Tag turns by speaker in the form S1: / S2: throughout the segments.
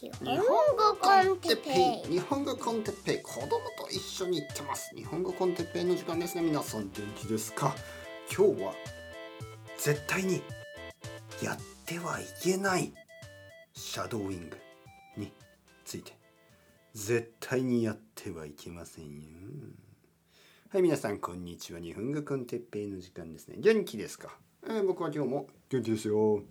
S1: 日本語 con テッペイ。
S2: 日本語 con テッペイ。子供と一緒に行ってます。日本語 con テッペイの時間ですね。皆さん元気ですか？今日は絶対にやってはいけないシャドーイングについて。絶対にやってはいけませんよ。はい皆さんこんにちは。日本語 con テッペイの時間ですね。元気ですか、えー僕は今日も元気ですよ。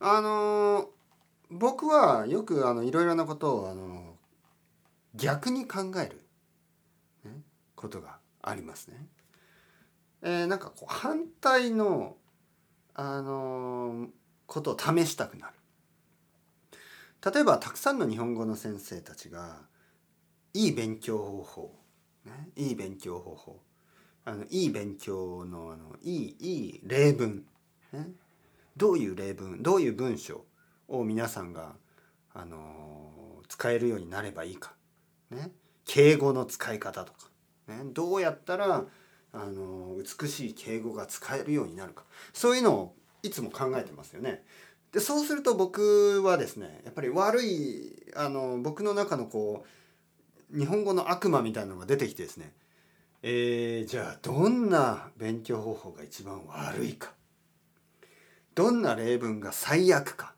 S2: あのー僕はよくあのいろいろなことをあの逆に考える、ね、ことがありますね。えーなんかこう反対のあのことを試したくなる。例えばたくさんの日本語の先生たちがいい勉強方法、ね、いい勉強方法あのいい勉強のあのいいいい例文、ね、どういう例文どういう文章を皆さんが、あのー使えるようになればいいか、ね、敬語の使い方とか、ね、どうやったら、あのー美しい敬語が使えるようになるか。そういうのをいつも考えてますよね。でそうすると僕はですねやっぱり悪いあの僕の中のこう日本語の悪魔みたいなのが出てきてですね。えーじゃあどんな勉強方法が一番悪いか。どんな例文が最悪か、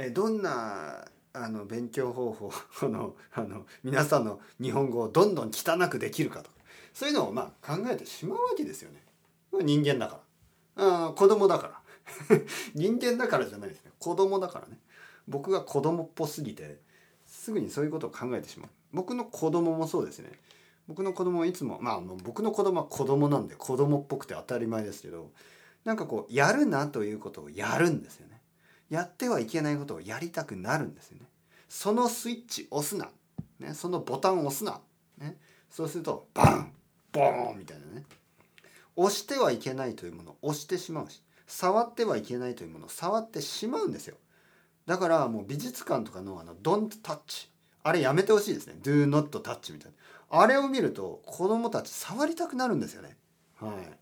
S2: えどんなあの勉強方法あのあの皆さんの日本語をどんどん汚くできるかとかそういうのをまあ考えてしまうわけですよね。人間だから。あ子供だから。人間だからじゃないですね。子供だからね。僕が子供っぽすぎてすぐにそういうことを考えてしまう。僕の子供もそうですね。僕の子供はいつもまあ僕の子供は子供なんで子供っぽくて当たり前ですけどなんかこうやるなということをやるんですよね。やってはいけないことをやりたくなるんですよね。そのスイッチ押すな、ね、そのボタン押すな、ね、そうするとバンボーンみたいなね。押してはいけないというものを押してしまうし触ってはいけないというものを触ってしまうんですよ。だからもう美術館とかのあの「Don't touch」あれやめてほしいですね「Do not touch」みたいな。あれを見ると子供たち触りたくなるんですよね。はい。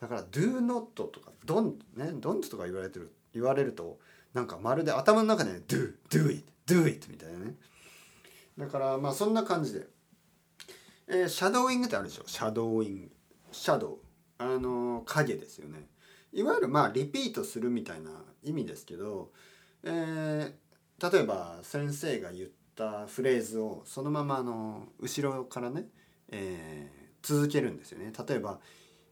S2: だから「Do not」とか「Don't」ね「Don't」とか言われてる言われるとなんかまるで頭の中で、ね「Do」「Do it」「Do it」みたいなね。だからまあそんな感じで、えーシャドーイングってあるでしょ？シャドーイング。シャドウあのー影ですよね。いわゆるまあリピートするみたいな意味ですけど、えー例えば先生が言ったフレーズをそのままあの後ろからね、えー続けるんですよね。例えば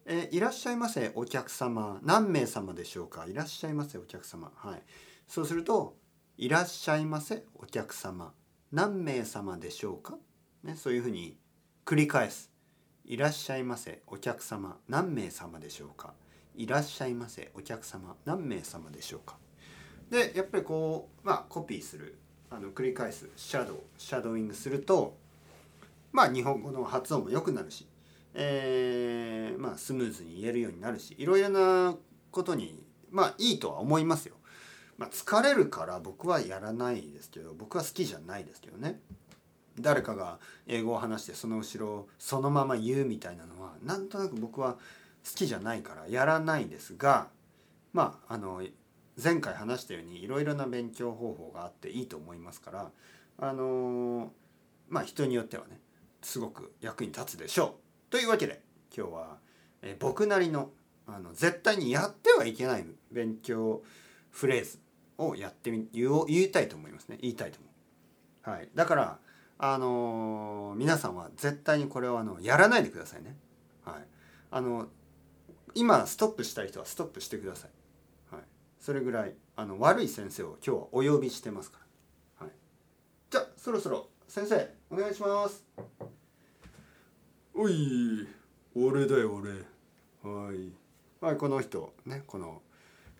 S2: えーいらっしゃいませお客様。何名様でしょうかいらっしゃいませお客様。はい。そうするといらっしゃいませお客様。何名様でしょうか、ね、そういうふうに繰り返す。いらっしゃいませお客様。何名様でしょうか？いらっしゃいませお客様。何名様でしょうか？でやっぱりこうまあコピーする。あの繰り返す。シャドウ。シャドーイングするとまあ日本語の発音も良くなるし。えーまあ、スムーズに言えるようになるし。いろいろなことにまあいいとは思いますよ。まあ、疲れるから僕はやらないですけど僕は好きじゃないですけどね。誰かが英語を話してその後ろをそのまま言うみたいなのはなんとなく僕は好きじゃないからやらないですがまああの前回話したようにいろいろな勉強方法があっていいと思いますからあのまあ人によってはねすごく役に立つでしょう。というわけで今日は、え僕なりのあの絶対にやってはいけない勉強フレーズをやってみ言おう言いたいと思いますね言いたいと思う。はい、だからあのー皆さんは絶対にこれをあのやらないでくださいね。はい、あの今ストップしたい人はストップしてください。はい、それぐらいあの悪い先生を今日はお呼びしてますから。はい、じゃあそろそろ先生お願いします。おい俺だよ俺はいはいこの人ねこの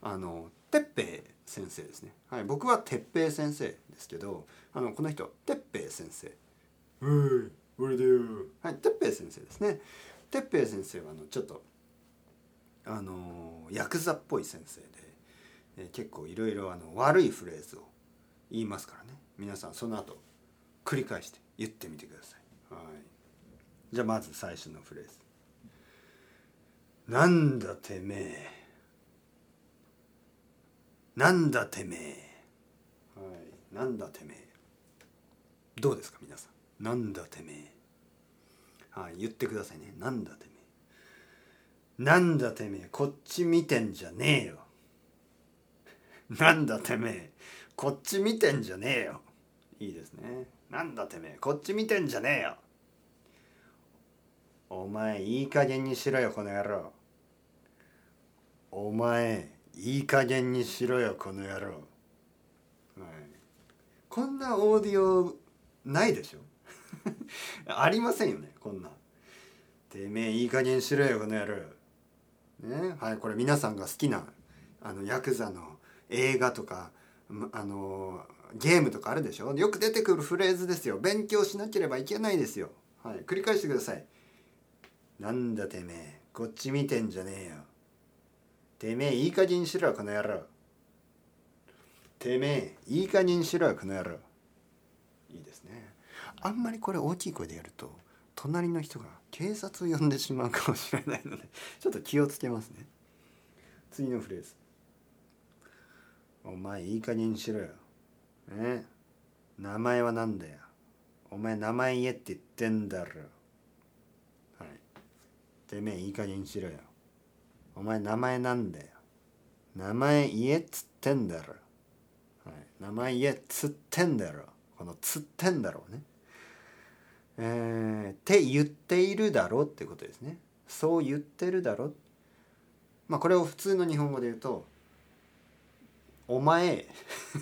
S2: あの哲平先生ですね。はい僕は哲平先生ですけどあのこの人哲平先生。はい俺だよ。はい哲平先生ですね。哲平先生はあのちょっとあのヤクザっぽい先生で、えー結構いろいろあの悪いフレーズを言いますからね。皆さんその後繰り返して言ってみてください。はい。じゃあまず最初のフレーズ。なんだてめえ。なんだてめえ。はい。なんだてめえ。どうですか皆さん？なんだてめえ。はい言ってくださいね。なんだてめえ。なんだてめえこっち見てんじゃねえよ。なんだてめえ。こっち見てんじゃねえよ。いいですね。なんだてめえ。こっち見てんじゃねえよ。お前いい加減にしろよこの野郎。お前いい加減にしろよこの野郎、はい、こんなオーディオないでしょ。ありませんよねこんな。てめえいい加減にしろよこの野郎。ね？はいこれ皆さんが好きなあのヤクザの映画とかあのゲームとかあるでしょ。よく出てくるフレーズですよ。勉強しなければいけないですよ。はい繰り返してください。なんだてめえ。こっち見てんじゃねえよ。てめえいい加減にしろこの野郎。てめえいい加減にしろこの野郎。いいですね。あんまりこれ大きい声でやると隣の人が警察を呼んでしまうかもしれないのでちょっと気をつけますね。次のフレーズ。お前いい加減にしろよ。ね名前は何だよ。お前名前言えって言ってんだろ。はい。てめえいい加減にしろよ。お前名前なんだよ。名前言えっつってんだろ、はい、名前言えっつってんだろ。このつってんだろうね。えー、って言っているだろうってことですね。そう言ってるだろう。まあこれを普通の日本語で言うとお前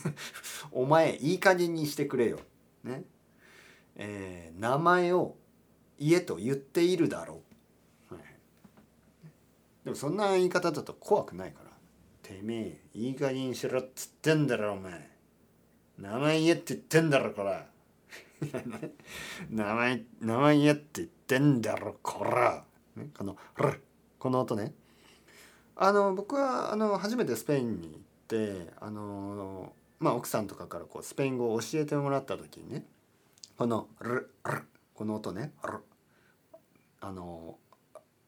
S2: お前いい加減にしてくれよ。ね。えー、名前を言えと言っているだろう。でもそんな言い方だと怖くないから。てめえいい加減にしろっつってんだろお前。名前言えって言ってんだろこら。名前名前言えって言ってんだろこら。ね、このこの音ね。あの僕はあの初めてスペインに行ってあのまあ奥さんとかからこうスペイン語を教えてもらった時にねこの「ルル」この音ね「ル」あの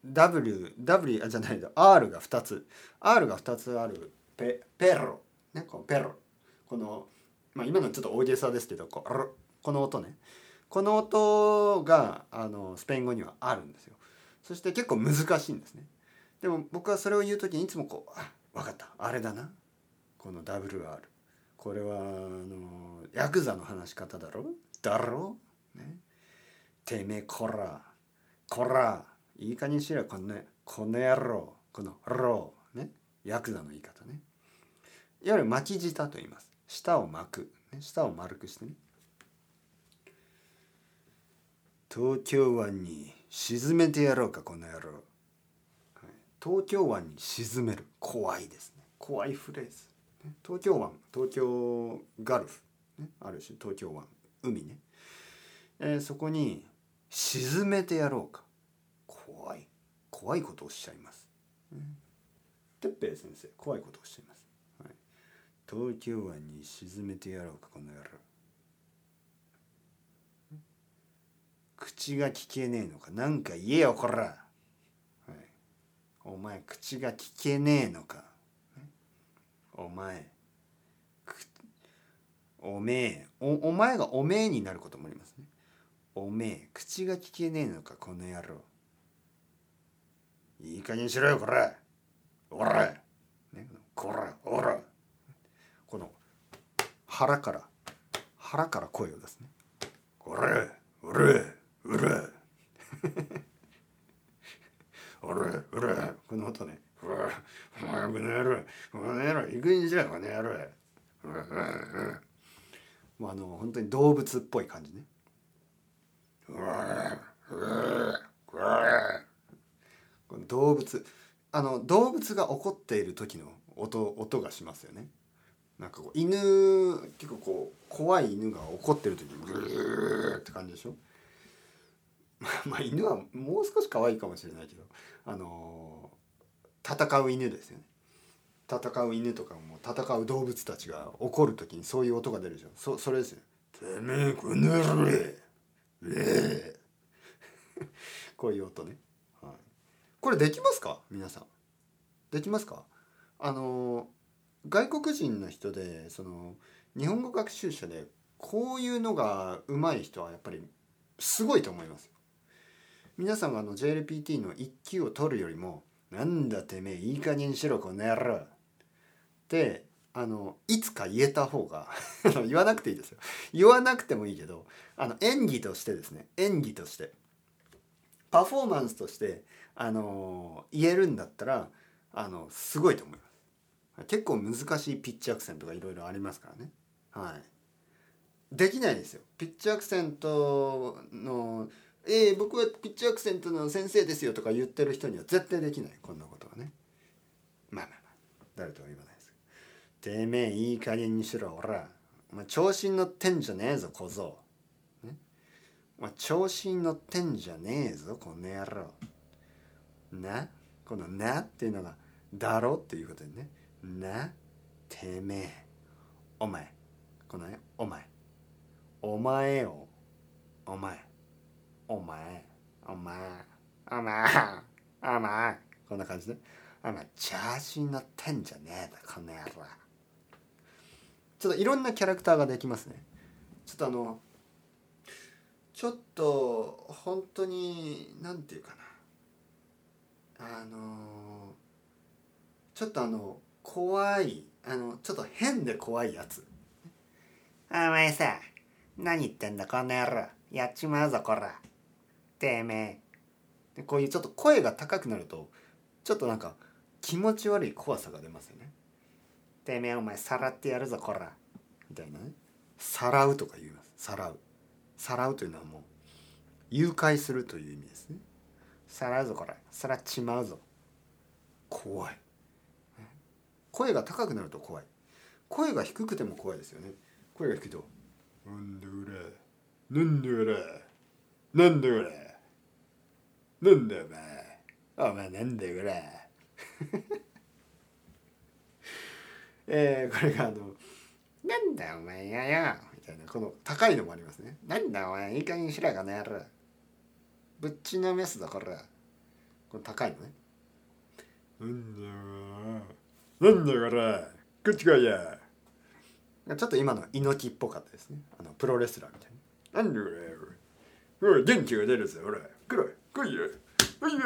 S2: W, w あじゃないだ。R が2つ。R が2つある。ペペロ。ねこのペロ。このまあ今のちょっと大げさですけどここの音ね。この音があのスペイン語にはあるんですよ。そして結構難しいんですね。でも僕はそれを言う時にいつもこう「あ分かった。あれだな。この WR これはあのヤクザの話し方だろ？だろ？ね。てめえこら。こら。いい加減にしろこのこの野郎このローねヤクザの言い方ね。いわゆる巻き舌と言います。舌を巻く、ね、舌を丸くしてね。東京湾に沈めてやろうかこの野郎、はい、東京湾に沈める。怖いですね。怖いフレーズ東京湾東京ガルフ、ね、ある種東京湾海ね、えー、そこに沈めてやろうか。怖いことをおっしゃいます、哲平先生怖いことをおっしゃいます、はい、東京湾に沈めてやろうかこの野郎。口が聞けねえのか。なんか言えよこら、はい、お前口が聞けねえのか。お前おめえおお前がおめえになることもありますね。おめえ口が聞けねえのかこの野郎。いい加減しろよこれ。おら、ね、こらおら。この腹から腹から声を出すね。これおれうれおれうれこの音ね。うわお前この野郎この野郎行くんじゃこの野郎。もうあの本当に動物っぽい感じね。この動物あの動物が怒っている時の音音がしますよね。なんかこう犬結構こう怖い犬が怒ってる時にグーって感じでしょ？まあ犬はもう少し可愛いかもしれないけどあの戦う犬ですよね。戦う犬とかも戦う動物たちが怒る時にそういう音が出るでしょ。そそれですよてめえこの野郎え。こういう音ね、これできますか？皆さん。できますか？あの外国人の人でその日本語学習者でこういうのが上手い人はやっぱりすごいと思います。皆さんがあの JLPT の1級を取るよりも「なんだてめえいい加減にしろこの野郎」ってあのいつか言えた方が 言わなくていいですよ。言わなくてもいいけどあの演技としてですね。演技として。パフォーマンスとしてあの言えるんだったらあのすごいと思います。結構難しいピッチアクセントがいろいろありますからね。はい。できないですよ。ピッチアクセントの「えー、僕はピッチアクセントの先生ですよ」とか言ってる人には絶対できない。こんなことはね。まあまあまあ。誰とは言わないです。てめえいい加減にしろおら。お前調子に乗ってんじゃねえぞ小僧。ね。お前調子に乗ってんじゃねえぞこの野郎。なこの「な」っていうのが「だろ」っていうことでね「な」てめえ。お前。このねお前。お前よお前。お前。お前。お前。お前。こんな感じでお前チャージに乗ってんじゃねえだ。この野郎。ちょっといろんなキャラクターができますね。ちょっとあのちょっと本当になんていうかな。あのちょっとあの怖いあのちょっと変で怖いやつ。お前さ何言ってんだこの野郎。やっちまうぞこら。てめえ。こういうちょっと声が高くなるとちょっとなんか気持ち悪い怖さが出ますよね。てめえお前さらってやるぞこら。みたいなね。さらうとか言います。さらう。さらうというのはもう誘拐するという意味ですね。さらうぞこらさらっちまうぞ。怖い。声が高くなると怖い。声が低くても怖いですよね。声が低いと「なんでうれ。なんでうれ。なんでうれ。なんでお前お前なんでうれ」えー、これがあの「なんだお前やよ」みたいなこの高いのもありますね「なんだお前いい加減にしらかの野郎。ぶっちのめすぞこれ」この高いのね「なんだよなんだよこっちや」ちょっと今の猪木っぽかったですね。あのプロレスラーみたいな「なんだこれ。おい元気が出るぜほら。来い。来いよ。来いよ。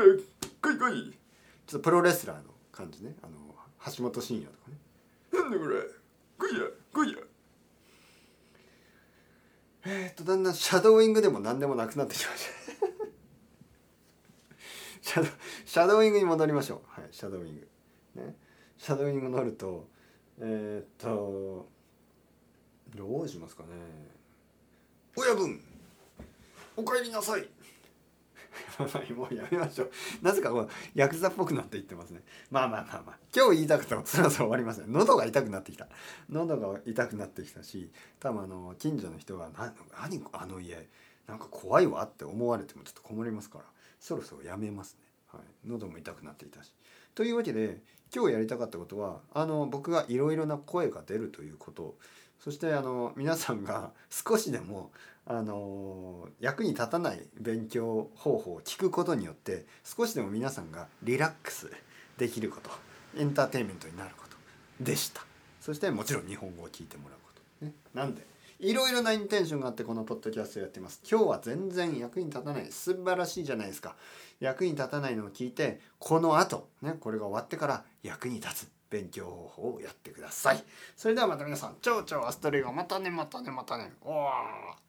S2: 来い来い」ちょっとプロレスラーの感じね。あの橋本真也とかね。なんだこれ。来いや来いやえー、っとだんだんシャドーイングでも何でもなくなってきましたシャドシャドーイングに戻りましょう。はいシャドーイング。ね。シャドーイング乗るとえー、っとどうしますかね。親分お帰りなさい。もうやめましょう。なぜかこうヤクザっぽくなって言ってますね。まあまあまあまあ。今日言いたくてもそろそろ終わりますね。喉が痛くなってきた。喉が痛くなってきたし多分あの近所の人が「な何あの家なんか怖いわ」って思われてもちょっと困りますから。そろそろやめますね、はい、喉も痛くなっていたし。というわけで今日やりたかったことはあの僕がいろいろな声が出るということ。そしてあの皆さんが 少しでもあの役に立たない勉強方法を聞くことによって少しでも皆さんがリラックスできること。エンターテインメントになること。でした。そしてもちろん日本語を聞いてもらうこと、ね、なんでいろいろなインテンションがあってこのポッドキャストをやってます。今日は全然役に立たない。素晴らしいじゃないですか。役に立たないのを聞いてこの後ねこれが終わってから役に立つ。勉強方法をやってください。それではまた皆さん。超超アストレイがまたねまたねまたね。おー。